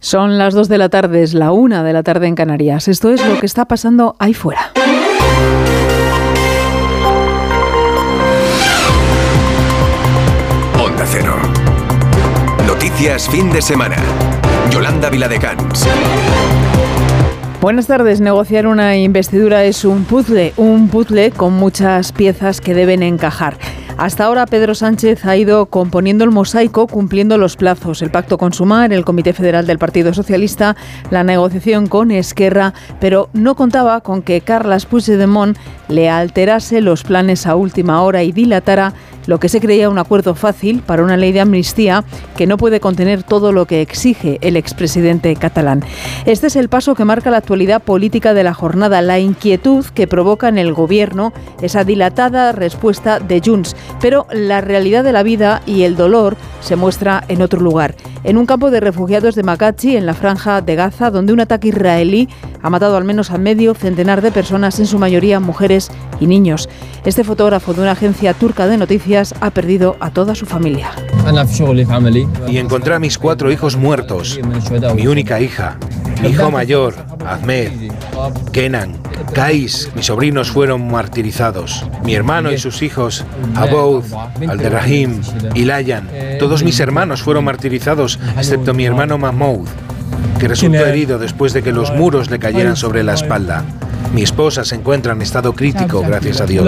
Son las 2 de la tarde, es la 1 de la tarde en Canarias. Esto es lo que está pasando ahí fuera. Onda Cero. Noticias fin de semana. Yolanda Viladecans. Buenas tardes. Negociar una investidura es un puzzle, un puzzle con muchas piezas que deben encajar. Hasta ahora Pedro Sánchez ha ido componiendo el mosaico cumpliendo los plazos, el pacto con Sumar, el Comité Federal del Partido Socialista, la negociación con Esquerra, pero no contaba con que Carles Puigdemont le alterase los planes a última hora y dilatara lo que se creía un acuerdo fácil para una ley de amnistía que no puede contener todo lo que exige el expresidente catalán. Este es el paso que marca la actualidad política de la jornada, la inquietud que provoca en el gobierno esa dilatada respuesta de Junts. Pero la realidad de la vida y el dolor se muestra en otro lugar, en un campo de refugiados de Makachi, en la franja de Gaza, donde un ataque israelí ha matado al menos a medio centenar de personas, en su mayoría mujeres y niños. Este fotógrafo de una agencia turca de noticias ha perdido a toda su familia. Y encontré a mis cuatro hijos muertos, mi única hija, mi hijo mayor, Ahmed, Kenan, Kais, mis sobrinos fueron martirizados. Mi hermano y sus hijos, Aboud, Alderrahim y Layan, todos mis hermanos fueron martirizados, excepto mi hermano Mahmoud, que resultó herido después de que los muros le cayeran sobre la espalda. Mi esposa se encuentra en estado crítico, gracias a Dios.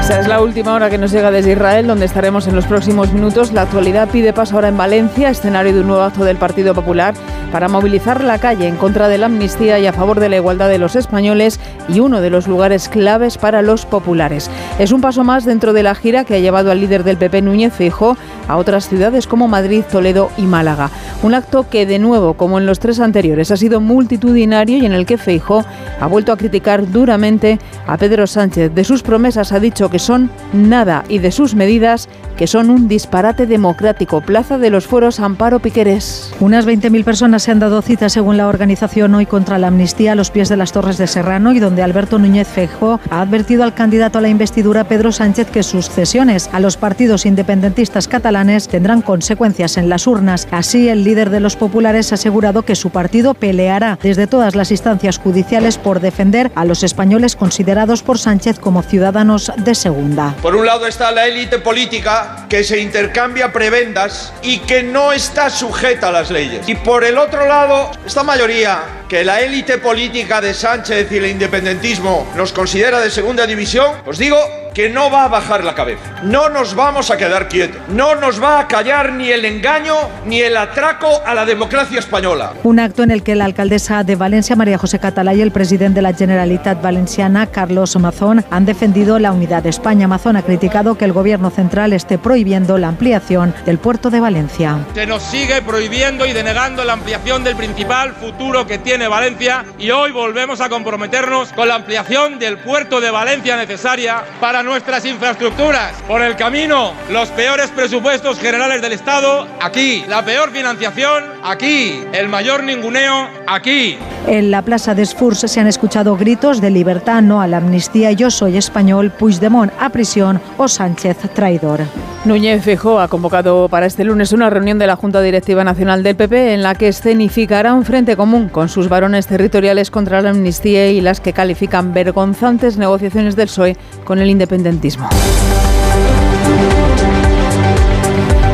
Esa es la última hora que nos llega desde Israel, donde estaremos en los próximos minutos. La actualidad pide paso ahora en Valencia, escenario de un nuevo acto del Partido Popular, para movilizar la calle en contra de la amnistía y a favor de la igualdad de los españoles y uno de los lugares claves para los populares. Es un paso más dentro de la gira que ha llevado al líder del PP, Núñez Feijóo, a otras ciudades como Madrid, Toledo y Málaga. Un acto que, de nuevo, como en los tres anteriores, ha sido multitudinario y en el que Feijóo ha vuelto a criticar duramente a Pedro Sánchez. De sus promesas ha dicho que son nada y de sus medidas que son un disparate democrático. Plaza de los Fueros Amparo Piqueres. Unas 20.000 personas se han dado cita según la organización hoy contra la amnistía a los pies de las Torres de Serrano y donde Alberto Núñez Feijóo ha advertido al candidato a la investidura Pedro Sánchez que sus cesiones a los partidos independentistas catalanes tendrán consecuencias en las urnas. Así, el líder de los populares ha asegurado que su partido peleará desde todas las instancias judiciales por defender a los españoles considerados por Sánchez como ciudadanos de segunda. Por un lado está la élite política que se intercambia prebendas y que no está sujeta a las leyes. Y por el otro lado, esta mayoría que la élite política de Sánchez y el independentismo nos considera de segunda división, os digo que no va a bajar la cabeza. No nos vamos a quedar quietos. No nos va a callar ni el engaño ni el atraco a la democracia española. Un acto en el que la alcaldesa de Valencia, María José Catalá, y el presidente de la Generalitat Valenciana, Carlos Mazón, han defendido la unidad de España. Mazón ha criticado que el gobierno central esté prohibiendo la ampliación del puerto de Valencia. Se nos sigue prohibiendo y denegando la ampliación del principal futuro que tiene Valencia y hoy volvemos a comprometernos con la ampliación del puerto de Valencia necesaria para nuestras infraestructuras. Por el camino, los peores presupuestos generales del Estado, aquí. La peor financiación, aquí. El mayor ninguneo, aquí. En la plaza de Sfurs se han escuchado gritos de libertad, no a la amnistía, yo soy español, Puigdemont a prisión o Sánchez traidor. Núñez Feijóo ha convocado para este lunes una reunión de la Junta Directiva Nacional del PP en la que escenificará un frente común con sus varones territoriales contra la amnistía y las que califican vergonzantes negociaciones del PSOE con el independentismo.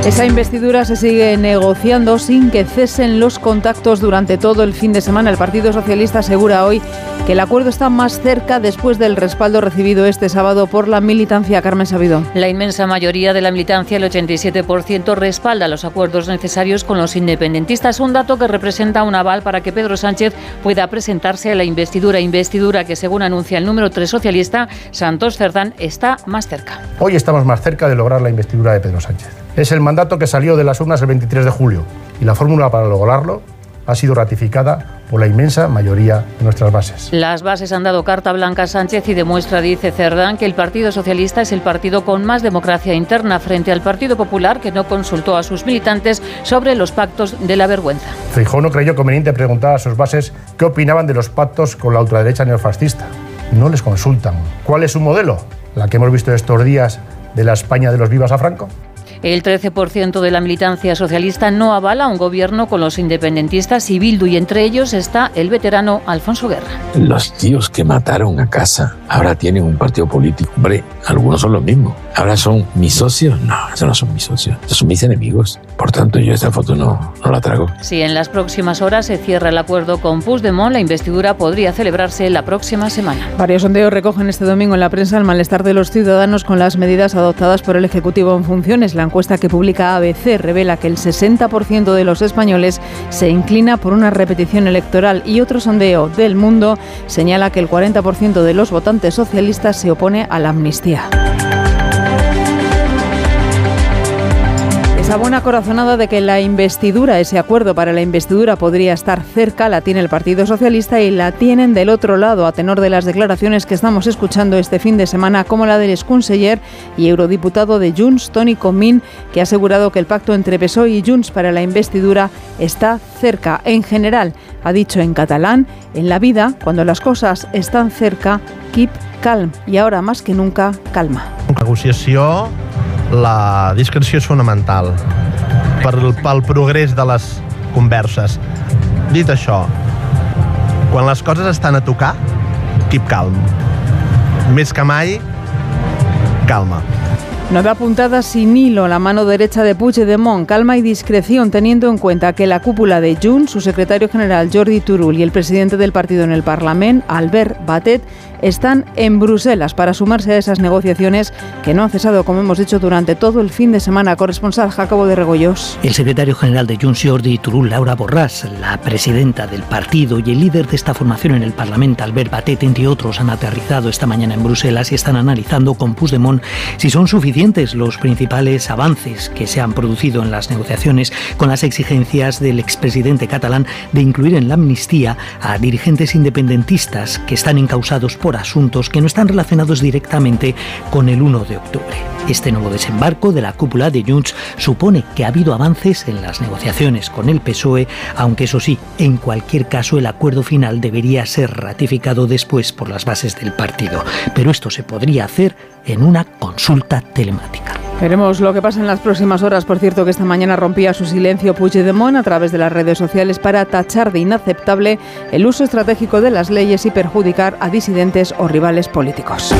Esa investidura se sigue negociando sin que cesen los contactos durante todo el fin de semana. El Partido Socialista asegura hoy que el acuerdo está más cerca después del respaldo recibido este sábado por la militancia. Carmen Sabido. La inmensa mayoría de la militancia, el 87%, respalda los acuerdos necesarios con los independentistas, un dato que representa un aval para que Pedro Sánchez pueda presentarse a la investidura. Investidura que, según anuncia el número 3 socialista, Santos Cerdán, está más cerca. Hoy estamos más cerca de lograr la investidura de Pedro Sánchez. Es el mandato que salió de las urnas el 23 de julio y la fórmula para lograrlo ha sido ratificada por la inmensa mayoría de nuestras bases. Las bases han dado carta blanca a Sánchez y demuestra, dice Cerdán, que el Partido Socialista es el partido con más democracia interna frente al Partido Popular, que no consultó a sus militantes sobre los pactos de la vergüenza. Feijóo no creyó conveniente preguntar a sus bases qué opinaban de los pactos con la ultraderecha neofascista. No les consultan. ¿Cuál es su modelo? La que hemos visto estos días de la España de los vivas a Franco? El 13% de la militancia socialista no avala un gobierno con los independentistas y Bildu y entre ellos está el veterano Alfonso Guerra. Los tíos que mataron a casa ahora tienen un partido político. Hombre, algunos son los mismos. Ahora son mis socios. No, esos no son mis socios. Esos son mis enemigos. Por tanto, yo esta foto no, no la trago. Si en las próximas horas se cierra el acuerdo con Puigdemont, la investidura podría celebrarse la próxima semana. Varios sondeos recogen este domingo en la prensa el malestar de los ciudadanos con las medidas adoptadas por el Ejecutivo en funciones. La encuesta que publica ABC revela que el 60% de los españoles se inclina por una repetición electoral y otro sondeo del mundo señala que el 40% de los votantes socialistas se opone a la amnistía. Esa buena corazonada de que la investidura, ese acuerdo para la investidura podría estar cerca, la tiene el Partido Socialista y la tienen del otro lado, a tenor de las declaraciones que estamos escuchando este fin de semana, como la del exconseller y eurodiputado de Junts, Tony Comín, que ha asegurado que el pacto entre PSOE y Junts para la investidura está cerca. En general, ha dicho en catalán, en la vida, cuando las cosas están cerca, keep calm. Y ahora más que nunca, calma. Negociació la discreció és fonamental per, pel progrés de les converses. Dit això, quan les coses estan a tocar, keep calm. Més que mai, calma. No da puntada sin hilo la mano derecha de Puigdemont. Calma y discreción teniendo en cuenta que la cúpula de Junts, su secretario general Jordi Turul y el presidente del partido en el Parlamento, Albert Batet, están en Bruselas para sumarse a esas negociaciones que no han cesado, como hemos dicho, durante todo el fin de semana. Corresponsal Jacobo de Regoyos. El secretario general de Junts, Jordi Turul, Laura Borràs, la presidenta del partido y el líder de esta formación en el Parlamento, Albert Batet, entre otros, han aterrizado esta mañana en Bruselas y están analizando con Puigdemont si son suficientes los principales avances que se han producido en las negociaciones con las exigencias del expresidente catalán de incluir en la amnistía a dirigentes independentistas que están encausados por asuntos que no están relacionados directamente con el 1 de octubre. Este nuevo desembarco de la cúpula de Junts supone que ha habido avances en las negociaciones con el PSOE, aunque eso sí, en cualquier caso el acuerdo final debería ser ratificado después por las bases del partido. Pero esto se podría hacer en una consulta telemática. Veremos lo que pasa en las próximas horas. Por cierto, que esta mañana rompía su silencio Puigdemont a través de las redes sociales para tachar de inaceptable el uso estratégico de las leyes y perjudicar a disidentes o rivales políticos.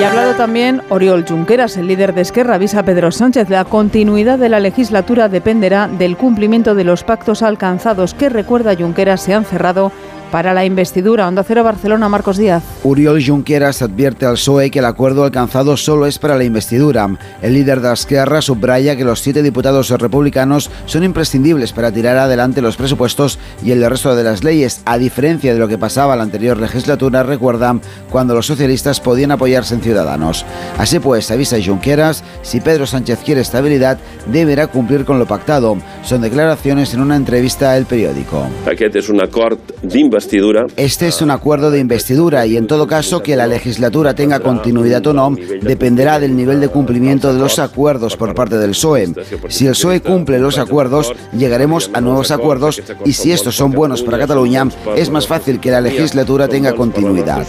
Y ha hablado también Oriol Junqueras, el líder de Esquerra, avisa a Pedro Sánchez. La continuidad de la legislatura dependerá del cumplimiento de los pactos alcanzados que, recuerda Junqueras, se han cerrado para la investidura. Onda Cero Barcelona, Marcos Díaz. Uriol Junqueras advierte al PSOE que el acuerdo alcanzado solo es para la investidura. El líder de Esquerra subraya que los siete diputados republicanos son imprescindibles para tirar adelante los presupuestos y el resto de las leyes, a diferencia de lo que pasaba la anterior legislatura, recuerda, cuando los socialistas podían apoyarse en Ciudadanos. Así pues, avisa Junqueras, si Pedro Sánchez quiere estabilidad, deberá cumplir con lo pactado. Son declaraciones en una entrevista al periódico. Aquest és un acord d'investidura este es un acuerdo de investidura y en todo caso que la legislatura tenga continuidad o no dependerá del nivel de cumplimiento de los acuerdos por parte del PSOE. Si el PSOE cumple los acuerdos, llegaremos a nuevos acuerdos y si estos son buenos para Cataluña, es más fácil que la legislatura tenga continuidad.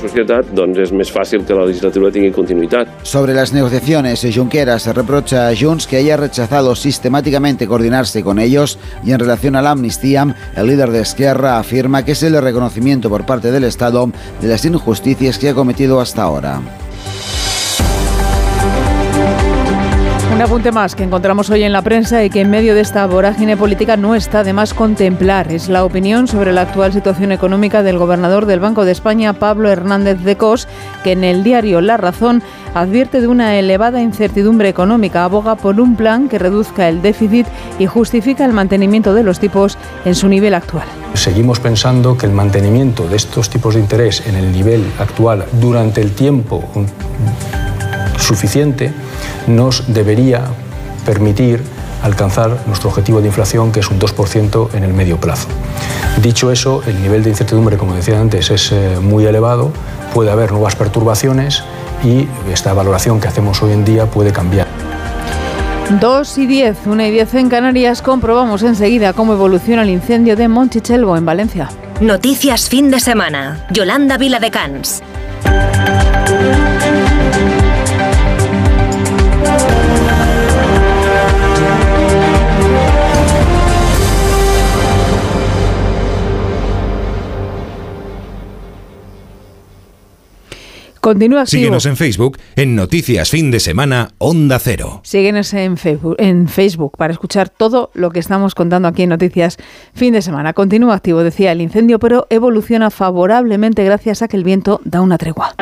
Sobre las negociaciones, Junqueras reprocha a Junts que haya rechazado sistemáticamente coordinarse con ellos y en relación a la amnistía, el líder de Esquerra afirma que se le reconoce reconocimiento por parte del Estado de las injusticias que ha cometido hasta ahora. Un apunte más que encontramos hoy en la prensa y que en medio de esta vorágine política no está de más contemplar. Es la opinión sobre la actual situación económica del gobernador del Banco de España, Pablo Hernández de Cos, que en el diario La Razón advierte de una elevada incertidumbre económica, aboga por un plan que reduzca el déficit y justifica el mantenimiento de los tipos en su nivel actual. Seguimos pensando que el mantenimiento de estos tipos de interés en el nivel actual durante el tiempo suficiente nos debería permitir alcanzar nuestro objetivo de inflación, que es un 2% en el medio plazo. Dicho eso, el nivel de incertidumbre, como decía antes, es eh, muy elevado, puede haber nuevas perturbaciones y esta valoración que hacemos hoy en día puede cambiar. 2 y 10, 1 y 10 en Canarias, comprobamos enseguida cómo evoluciona el incendio de Monchichelvo en Valencia. Noticias fin de semana. Yolanda Vila de Cans. Continúa activo. Síguenos en Facebook en Noticias Fin de Semana Onda Cero. Síguenos en Facebook, en Facebook para escuchar todo lo que estamos contando aquí en Noticias Fin de Semana. Continúa activo, decía el incendio, pero evoluciona favorablemente gracias a que el viento da una tregua.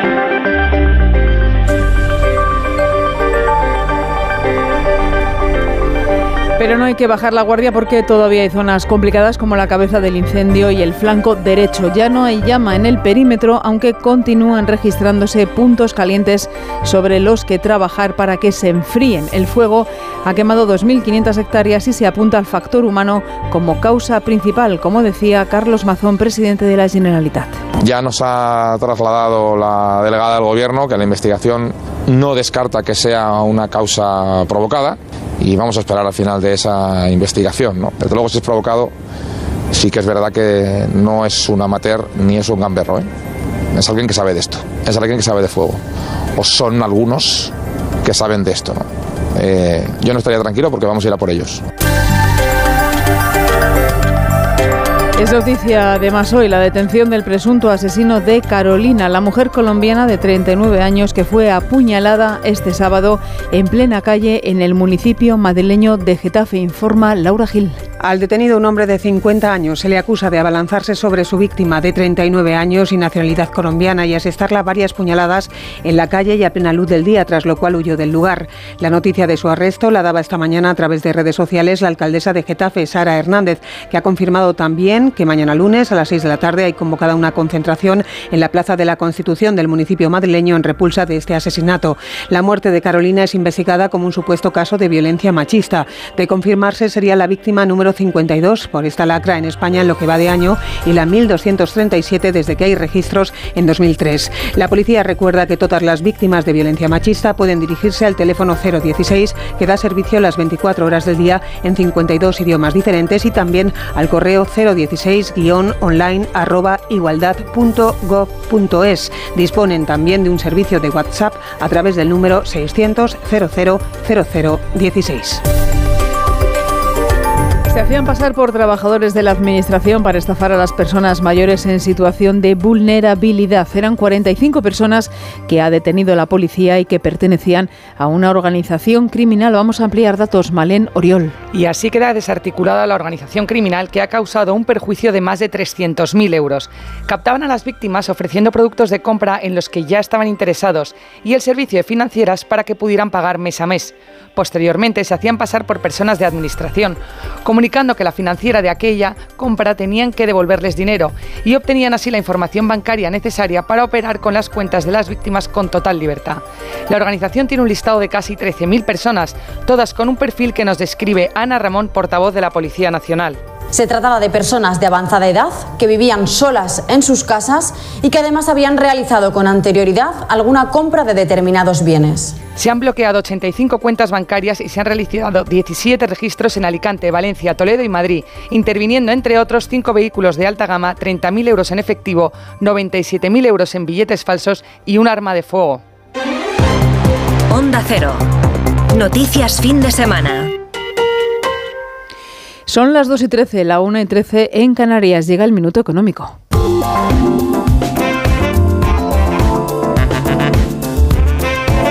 Pero no hay que bajar la guardia porque todavía hay zonas complicadas como la cabeza del incendio y el flanco derecho. Ya no hay llama en el perímetro, aunque continúan registrándose puntos calientes sobre los que trabajar para que se enfríen. El fuego ha quemado 2.500 hectáreas y se apunta al factor humano como causa principal, como decía Carlos Mazón, presidente de la Generalitat. Ya nos ha trasladado la delegada del Gobierno que la investigación no descarta que sea una causa provocada y vamos a esperar al final de esa investigación. ¿no? Desde luego, si es provocado, sí que es verdad que no es un amateur ni es un gamberro. ¿eh? Es alguien que sabe de esto, es alguien que sabe de fuego. O son algunos que saben de esto. Eh, yo no estaría tranquilo porque vamos a ir a por ellos. Es noticia además hoy la detención del presunto asesino de Carolina, la mujer colombiana de 39 años que fue apuñalada este sábado en plena calle en el municipio madrileño de Getafe, informa Laura Gil. Al detenido, un hombre de 50 años, se le acusa de abalanzarse sobre su víctima de 39 años y nacionalidad colombiana y asestarla varias puñaladas en la calle y a plena luz del día, tras lo cual huyó del lugar. La noticia de su arresto la daba esta mañana a través de redes sociales la alcaldesa de Getafe, Sara Hernández, que ha confirmado también que mañana lunes a las 6 de la tarde hay convocada una concentración en la Plaza de la Constitución del municipio madrileño en repulsa de este asesinato. La muerte de Carolina es investigada como un supuesto caso de violencia machista. De confirmarse sería la víctima número 52 por esta lacra en España en lo que va de año y la 1237 desde que hay registros en 2003. La policía recuerda que todas las víctimas de violencia machista pueden dirigirse al teléfono 016 que da servicio las 24 horas del día en 52 idiomas diferentes y también al correo 016-online igualdad.gov.es. Disponen también de un servicio de WhatsApp a través del número 600 00 0016. Se hacían pasar por trabajadores de la Administración para estafar a las personas mayores en situación de vulnerabilidad. Eran 45 personas que ha detenido la policía y que pertenecían a una organización criminal. Vamos a ampliar datos. Malén Oriol. Y así queda desarticulada la organización criminal que ha causado un perjuicio de más de 300.000 euros. Captaban a las víctimas ofreciendo productos de compra en los que ya estaban interesados y el servicio de financieras para que pudieran pagar mes a mes. Posteriormente se hacían pasar por personas de administración, comunicando que la financiera de aquella compra tenían que devolverles dinero y obtenían así la información bancaria necesaria para operar con las cuentas de las víctimas con total libertad. La organización tiene un listado de casi 13.000 personas, todas con un perfil que nos describe Ana Ramón, portavoz de la Policía Nacional. Se trataba de personas de avanzada edad que vivían solas en sus casas y que además habían realizado con anterioridad alguna compra de determinados bienes. Se han bloqueado 85 cuentas bancarias y se han realizado 17 registros en Alicante, Valencia, Toledo y Madrid, interviniendo entre otros 5 vehículos de alta gama, 30.000 euros en efectivo, 97.000 euros en billetes falsos y un arma de fuego. Onda Cero. Noticias fin de semana. Son las 2 y 13, la 1 y 13 en Canarias. Llega el minuto económico.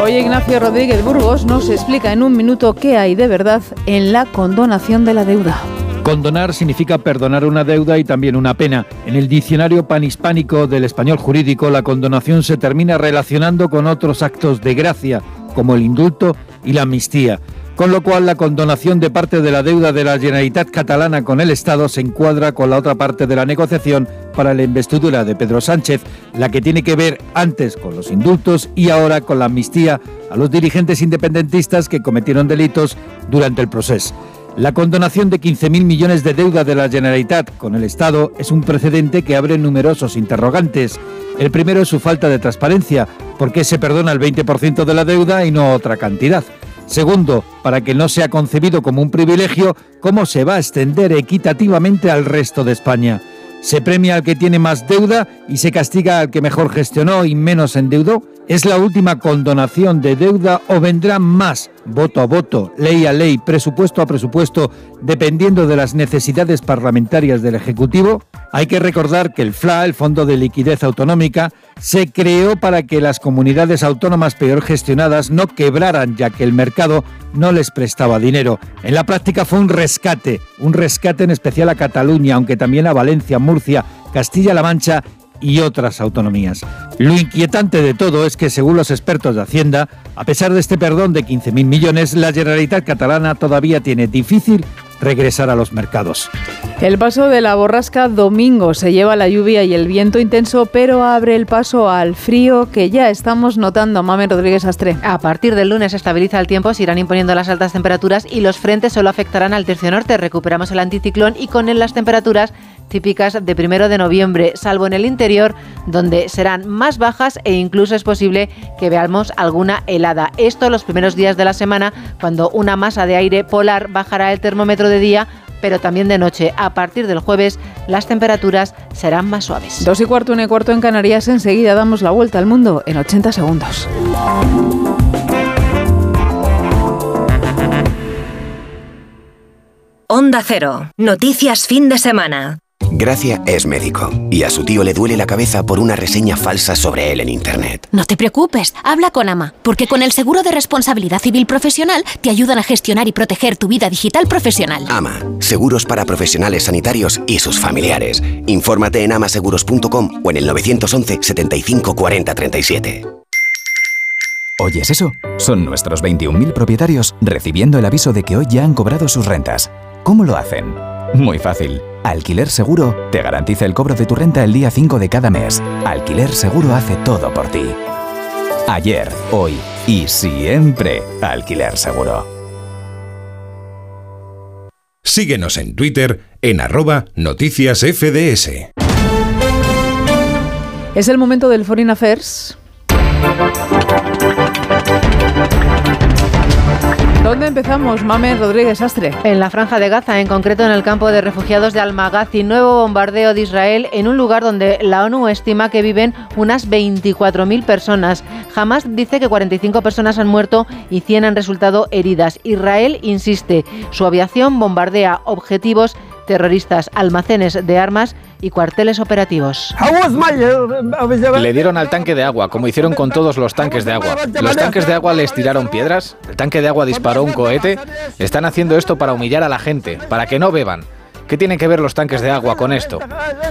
Hoy Ignacio Rodríguez Burgos nos explica en un minuto qué hay de verdad en la condonación de la deuda. Condonar significa perdonar una deuda y también una pena. En el diccionario panhispánico del español jurídico, la condonación se termina relacionando con otros actos de gracia, como el indulto y la amnistía. Con lo cual, la condonación de parte de la deuda de la Generalitat catalana con el Estado se encuadra con la otra parte de la negociación para la investidura de Pedro Sánchez, la que tiene que ver antes con los indultos y ahora con la amnistía a los dirigentes independentistas que cometieron delitos durante el proceso. La condonación de 15.000 millones de deuda de la Generalitat con el Estado es un precedente que abre numerosos interrogantes. El primero es su falta de transparencia, porque se perdona el 20% de la deuda y no otra cantidad. Segundo, para que no sea concebido como un privilegio, cómo se va a extender equitativamente al resto de España. ¿Se premia al que tiene más deuda y se castiga al que mejor gestionó y menos endeudó? ¿Es la última condonación de deuda o vendrán más voto a voto, ley a ley, presupuesto a presupuesto, dependiendo de las necesidades parlamentarias del Ejecutivo? Hay que recordar que el FLA, el Fondo de Liquidez Autonómica, se creó para que las comunidades autónomas peor gestionadas no quebraran ya que el mercado no les prestaba dinero. En la práctica fue un rescate, un rescate en especial a Cataluña, aunque también a Valencia, Murcia, Castilla-La Mancha y otras autonomías. Lo inquietante de todo es que, según los expertos de Hacienda, a pesar de este perdón de 15.000 millones, la Generalitat catalana todavía tiene difícil regresar a los mercados. El paso de la borrasca domingo se lleva la lluvia y el viento intenso, pero abre el paso al frío que ya estamos notando. Mame Rodríguez Astre. A partir del lunes estabiliza el tiempo, se irán imponiendo las altas temperaturas y los frentes solo afectarán al tercio norte. Recuperamos el anticiclón y con él las temperaturas típicas de primero de noviembre, salvo en el interior, donde serán más bajas e incluso es posible que veamos alguna helada. Esto los primeros días de la semana, cuando una masa de aire polar bajará el termómetro de día pero también de noche. A partir del jueves las temperaturas serán más suaves. Dos y cuarto, una y cuarto en Canarias. Enseguida damos la vuelta al mundo en 80 segundos. Onda Cero. Noticias fin de semana. Gracia es médico y a su tío le duele la cabeza por una reseña falsa sobre él en Internet. No te preocupes, habla con AMA, porque con el seguro de responsabilidad civil profesional te ayudan a gestionar y proteger tu vida digital profesional. AMA, seguros para profesionales sanitarios y sus familiares. Infórmate en amaseguros.com o en el 911 75 40 37. ¿Oyes eso? Son nuestros 21.000 propietarios recibiendo el aviso de que hoy ya han cobrado sus rentas. ¿Cómo lo hacen? Muy fácil. Alquiler Seguro te garantiza el cobro de tu renta el día 5 de cada mes. Alquiler Seguro hace todo por ti. Ayer, hoy y siempre. Alquiler Seguro. Síguenos en Twitter en arroba noticias FDS. Es el momento del Foreign Affairs. ¿Dónde empezamos, Mame Rodríguez Astre? En la franja de Gaza, en concreto en el campo de refugiados de Al-Maghazi, nuevo bombardeo de Israel en un lugar donde la ONU estima que viven unas 24.000 personas. Hamas dice que 45 personas han muerto y 100 han resultado heridas. Israel insiste, su aviación bombardea objetivos terroristas, almacenes de armas y cuarteles operativos. Le dieron al tanque de agua, como hicieron con todos los tanques de agua. Los tanques de agua les tiraron piedras, el tanque de agua disparó un cohete. Están haciendo esto para humillar a la gente, para que no beban. ¿Qué tienen que ver los tanques de agua con esto?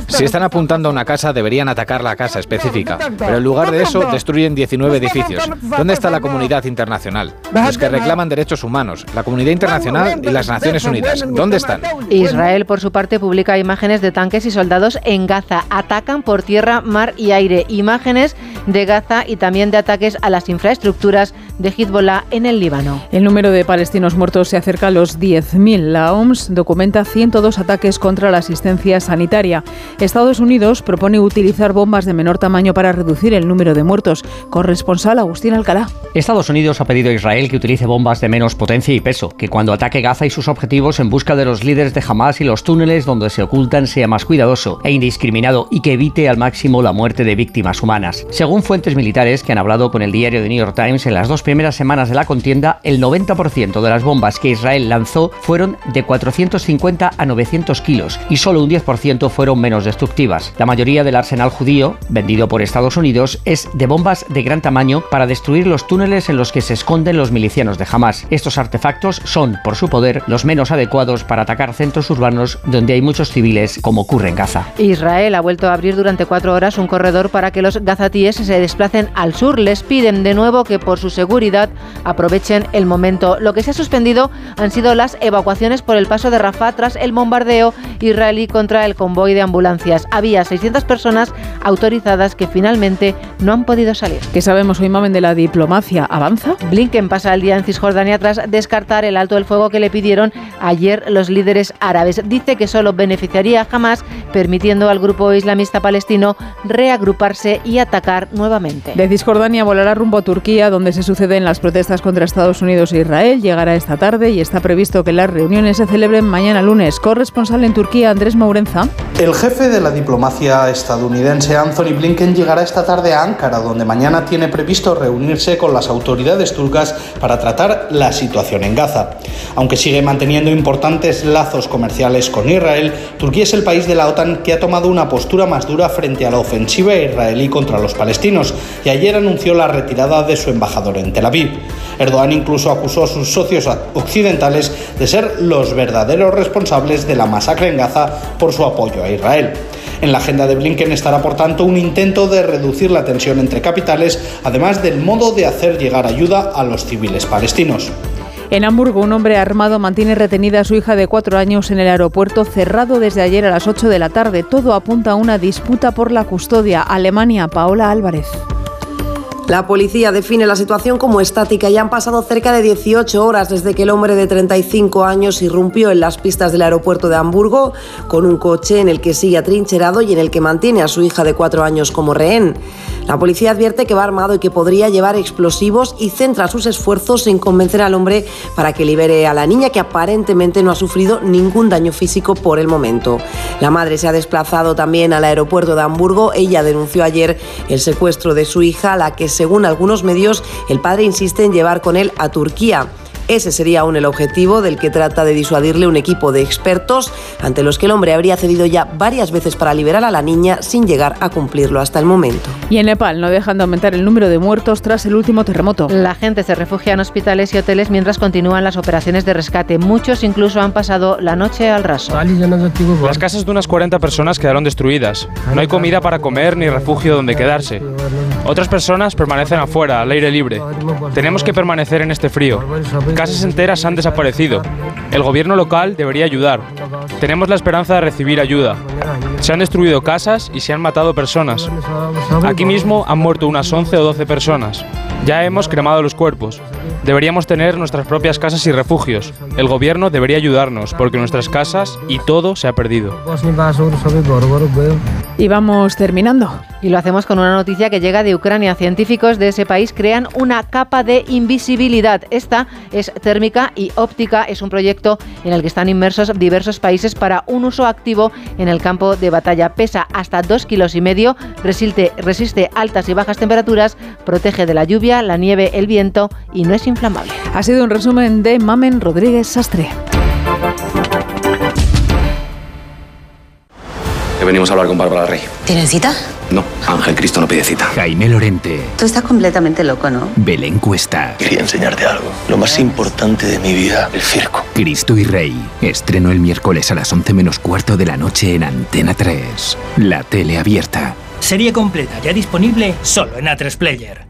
Si están apuntando a una casa, deberían atacar la casa específica. Pero en lugar de eso, destruyen 19 edificios. ¿Dónde está la comunidad internacional? Los que reclaman derechos humanos, la comunidad internacional y las Naciones Unidas. ¿Dónde están? Israel, por su parte, publica imágenes de tanques y soldados en Gaza. Atacan por tierra, mar y aire. Imágenes de Gaza y también de ataques a las infraestructuras de Hezbollah en el Líbano. El número de palestinos muertos se acerca a los 10.000. La OMS documenta 102 ataques contra la asistencia sanitaria. Estados Unidos propone utilizar bombas de menor tamaño para reducir el número de muertos. Corresponsal Agustín Alcalá. Estados Unidos ha pedido a Israel que utilice bombas de menos potencia y peso, que cuando ataque Gaza y sus objetivos en busca de los líderes de Hamas y los túneles donde se ocultan sea más cuidadoso e indiscriminado y que evite al máximo la muerte de víctimas humanas. Según fuentes militares que han hablado con el diario The New York Times en las dos primeras semanas de la contienda, el 90% de las bombas que Israel lanzó fueron de 450 a 900 kilos y solo un 10% fueron menos destructivas. La mayoría del arsenal judío, vendido por Estados Unidos, es de bombas de gran tamaño para destruir los túneles en los que se esconden los milicianos de Hamas. Estos artefactos son, por su poder, los menos adecuados para atacar centros urbanos donde hay muchos civiles, como ocurre en Gaza. Israel ha vuelto a abrir durante cuatro horas un corredor para que los gazatíes se desplacen al sur. Les piden de nuevo que por su seguridad aprovechen el momento. Lo que se ha suspendido han sido las evacuaciones por el paso de Rafah tras el bombardeo israelí contra el convoy de ambulancias. Había 600 personas autorizadas que finalmente no han podido salir. ¿Qué sabemos hoy, Mamen, de la diplomacia? ¿Avanza? Blinken pasa el día en Cisjordania tras descartar el alto el fuego que le pidieron ayer los líderes árabes. Dice que solo beneficiaría a Hamas, permitiendo al grupo islamista palestino reagruparse y atacar nuevamente. De Cisjordania volará rumbo a Turquía, donde se sucede suceden las protestas contra Estados Unidos e Israel. Llegará esta tarde y está previsto que las reuniones se celebren mañana lunes. Corresponsal en Turquía, Andrés Maurenza. El jefe de la diplomacia estadounidense, Anthony Blinken, llegará esta tarde a Ankara, donde mañana tiene previsto reunirse con las autoridades turcas para tratar la situación en Gaza. Aunque sigue manteniendo importantes lazos comerciales con Israel, Turquía es el país de la OTAN que ha tomado una postura más dura frente a la ofensiva israelí contra los palestinos y ayer anunció la retirada de su embajador en Tel Aviv. Erdogan incluso acusó a sus socios occidentales de ser los verdaderos responsables de la masacre en Gaza por su apoyo a Israel. En la agenda de Blinken estará, por tanto, un intento de reducir la tensión entre capitales, además del modo de hacer llegar ayuda a los civiles palestinos. En Hamburgo, un hombre armado mantiene retenida a su hija de cuatro años en el aeropuerto cerrado desde ayer a las 8 de la tarde. Todo apunta a una disputa por la custodia. Alemania, Paola Álvarez. La policía define la situación como estática y han pasado cerca de 18 horas desde que el hombre de 35 años irrumpió en las pistas del aeropuerto de Hamburgo con un coche en el que sigue atrincherado y en el que mantiene a su hija de 4 años como rehén. La policía advierte que va armado y que podría llevar explosivos y centra sus esfuerzos en convencer al hombre para que libere a la niña que aparentemente no ha sufrido ningún daño físico por el momento. La madre se ha desplazado también al aeropuerto de Hamburgo. Ella denunció ayer el secuestro de su hija, la que según algunos medios el padre insiste en llevar con él a Turquía. Ese sería aún el objetivo del que trata de disuadirle un equipo de expertos ante los que el hombre habría cedido ya varias veces para liberar a la niña sin llegar a cumplirlo hasta el momento. Y en Nepal no dejan de aumentar el número de muertos tras el último terremoto. La gente se refugia en hospitales y hoteles mientras continúan las operaciones de rescate. Muchos incluso han pasado la noche al raso. Las casas de unas 40 personas quedaron destruidas. No hay comida para comer ni refugio donde quedarse. Otras personas permanecen afuera, al aire libre. Tenemos que permanecer en este frío. Casas enteras han desaparecido. El gobierno local debería ayudar. Tenemos la esperanza de recibir ayuda. Se han destruido casas y se han matado personas. Aquí mismo han muerto unas 11 o 12 personas. Ya hemos cremado los cuerpos. Deberíamos tener nuestras propias casas y refugios. El gobierno debería ayudarnos porque nuestras casas y todo se ha perdido. Y vamos terminando. Y lo hacemos con una noticia que llega de Ucrania. Científicos de ese país crean una capa de invisibilidad. Esta es térmica y óptica. Es un proyecto en el que están inmersos diversos países para un uso activo en el campo de batalla. Pesa hasta dos kilos y medio, resiste, resiste altas y bajas temperaturas, protege de la lluvia, la nieve, el viento y no es inflamable. Ha sido un resumen de Mamen Rodríguez Sastre. Que venimos a hablar con Bárbara Rey. ¿Tienen cita? No, Ángel Cristo no pide cita. Jaime Lorente. Tú estás completamente loco, ¿no? Belén Cuesta. Quería enseñarte algo. Lo más importante de mi vida, el circo. Cristo y Rey. Estreno el miércoles a las 11 menos cuarto de la noche en Antena 3. La tele abierta. Serie completa, ya disponible solo en A3 Player.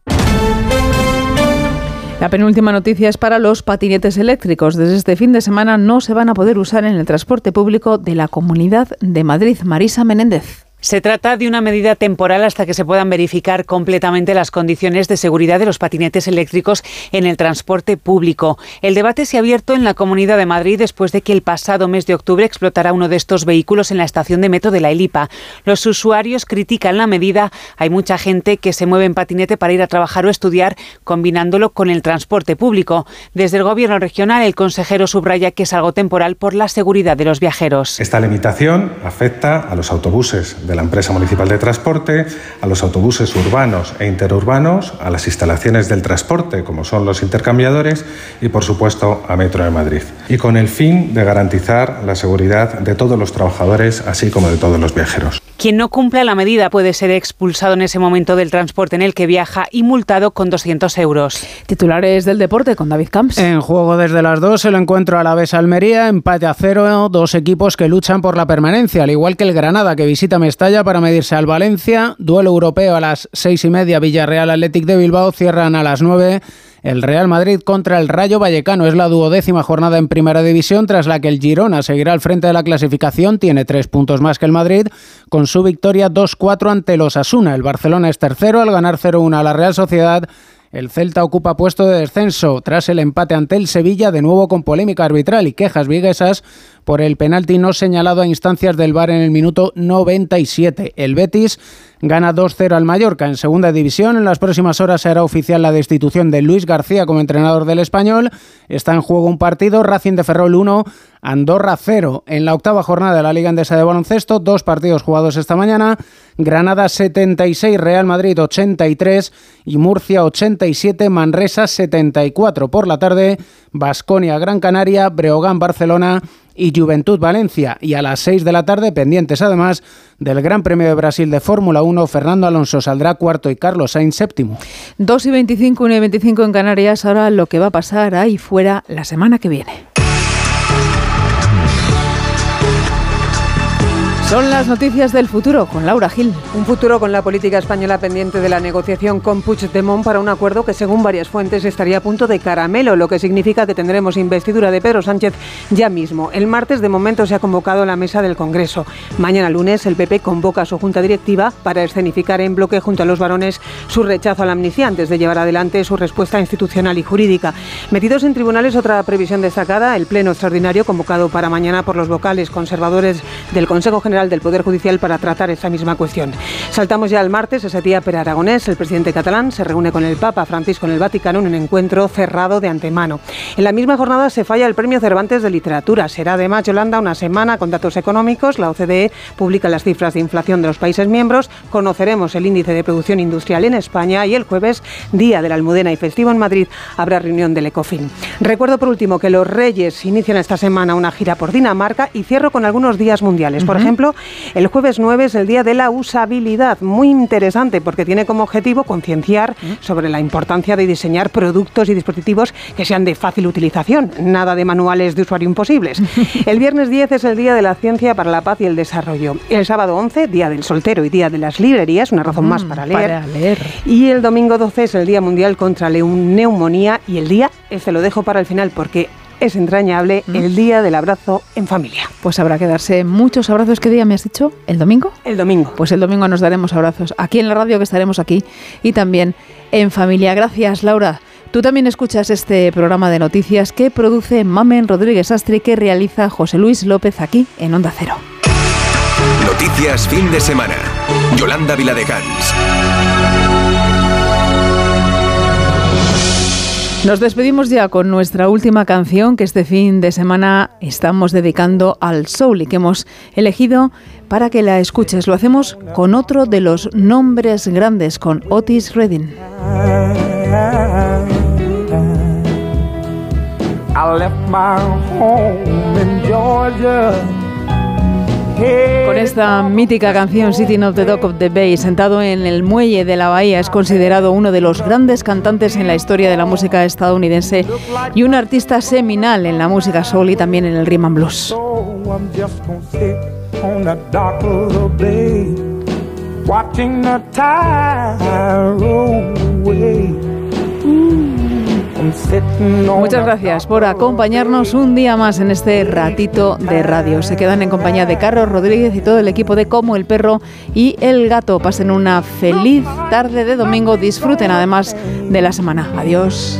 La penúltima noticia es para los patinetes eléctricos. Desde este fin de semana no se van a poder usar en el transporte público de la Comunidad de Madrid. Marisa Menéndez. Se trata de una medida temporal hasta que se puedan verificar completamente las condiciones de seguridad de los patinetes eléctricos en el transporte público. El debate se ha abierto en la Comunidad de Madrid después de que el pasado mes de octubre explotara uno de estos vehículos en la estación de metro de la Elipa. Los usuarios critican la medida. Hay mucha gente que se mueve en patinete para ir a trabajar o estudiar, combinándolo con el transporte público. Desde el Gobierno regional, el consejero subraya que es algo temporal por la seguridad de los viajeros. Esta limitación afecta a los autobuses la empresa municipal de transporte, a los autobuses urbanos e interurbanos, a las instalaciones del transporte, como son los intercambiadores, y por supuesto a Metro de Madrid. Y con el fin de garantizar la seguridad de todos los trabajadores, así como de todos los viajeros. Quien no cumpla la medida puede ser expulsado en ese momento del transporte en el que viaja y multado con 200 euros. Titulares del deporte con David Camps. En juego desde las dos el encuentro a la vez Almería, empate a cero, dos equipos que luchan por la permanencia, al igual que el Granada que visita Mestalla para medirse al Valencia, duelo europeo a las seis y media Villarreal Athletic de Bilbao, cierran a las nueve el Real Madrid contra el Rayo Vallecano. Es la duodécima jornada en Primera División, tras la que el Girona seguirá al frente de la clasificación. Tiene tres puntos más que el Madrid, con su victoria 2-4 ante los Asuna. El Barcelona es tercero al ganar 0-1 a la Real Sociedad el Celta ocupa puesto de descenso tras el empate ante el Sevilla, de nuevo con polémica arbitral y quejas viguesas por el penalti no señalado a instancias del VAR en el minuto 97. El Betis gana 2-0 al Mallorca en segunda división. En las próximas horas se hará oficial la destitución de Luis García como entrenador del español. Está en juego un partido, Racing de Ferrol 1, Andorra 0. En la octava jornada de la Liga Endesa de Baloncesto, dos partidos jugados esta mañana. Granada 76, Real Madrid 83 y Murcia 87, Manresa 74. Por la tarde, Basconia Gran Canaria, Breogán Barcelona y Juventud Valencia. Y a las 6 de la tarde, pendientes además del Gran Premio de Brasil de Fórmula 1, Fernando Alonso saldrá cuarto y Carlos Sainz séptimo. 2 y 25, 1 y 25 en Canarias. Ahora lo que va a pasar ahí fuera la semana que viene. Son las noticias del futuro con Laura Gil. Un futuro con la política española pendiente de la negociación con Puigdemont para un acuerdo que, según varias fuentes, estaría a punto de caramelo, lo que significa que tendremos investidura de Pedro Sánchez ya mismo. El martes, de momento, se ha convocado la mesa del Congreso. Mañana lunes, el PP convoca a su junta directiva para escenificar en bloque junto a los varones su rechazo a la amnistía antes de llevar adelante su respuesta institucional y jurídica. Metidos en tribunales, otra previsión destacada, el pleno extraordinario convocado para mañana por los vocales conservadores del Consejo General del Poder Judicial para tratar esa misma cuestión. Saltamos ya al martes, ese día Per Aragonés, el presidente catalán, se reúne con el Papa Francisco en el Vaticano en un encuentro cerrado de antemano. En la misma jornada se falla el Premio Cervantes de Literatura. Será además, Yolanda, una semana con datos económicos. La OCDE publica las cifras de inflación de los países miembros. Conoceremos el índice de producción industrial en España y el jueves, día de la Almudena y festivo en Madrid, habrá reunión del ECOFIN. Recuerdo por último que los Reyes inician esta semana una gira por Dinamarca y cierro con algunos días mundiales. Por ejemplo, el jueves 9 es el día de la usabilidad, muy interesante porque tiene como objetivo concienciar sobre la importancia de diseñar productos y dispositivos que sean de fácil utilización, nada de manuales de usuario imposibles. El viernes 10 es el día de la ciencia para la paz y el desarrollo. El sábado 11, día del soltero y día de las librerías, una razón más mm, para leer. para leer. Y el domingo 12 es el día mundial contra la neumonía y el día, se lo dejo para el final porque es entrañable mm. el día del abrazo en familia. Pues habrá que darse muchos abrazos. ¿Qué día me has dicho? ¿El domingo? El domingo. Pues el domingo nos daremos abrazos aquí en la radio que estaremos aquí y también en familia. Gracias, Laura. Tú también escuchas este programa de noticias que produce Mamen Rodríguez Astri que realiza José Luis López aquí en Onda Cero. Noticias fin de semana. Yolanda Viladecans. Nos despedimos ya con nuestra última canción que este fin de semana estamos dedicando al soul y que hemos elegido para que la escuches. Lo hacemos con otro de los nombres grandes, con Otis Redding. Con esta mítica canción Sitting of the Dock of the Bay, sentado en el muelle de la bahía, es considerado uno de los grandes cantantes en la historia de la música estadounidense y un artista seminal en la música soul y también en el rhythm and blues. Muchas gracias por acompañarnos un día más en este ratito de radio. Se quedan en compañía de Carlos Rodríguez y todo el equipo de Como el Perro y el Gato. Pasen una feliz tarde de domingo. Disfruten además de la semana. Adiós.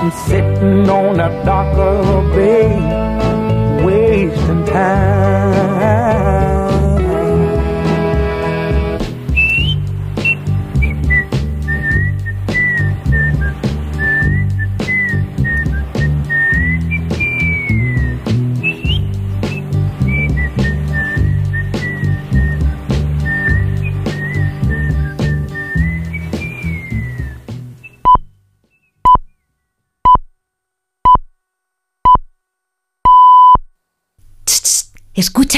I'm sitting on a dock of a bay, wasting time. Escucha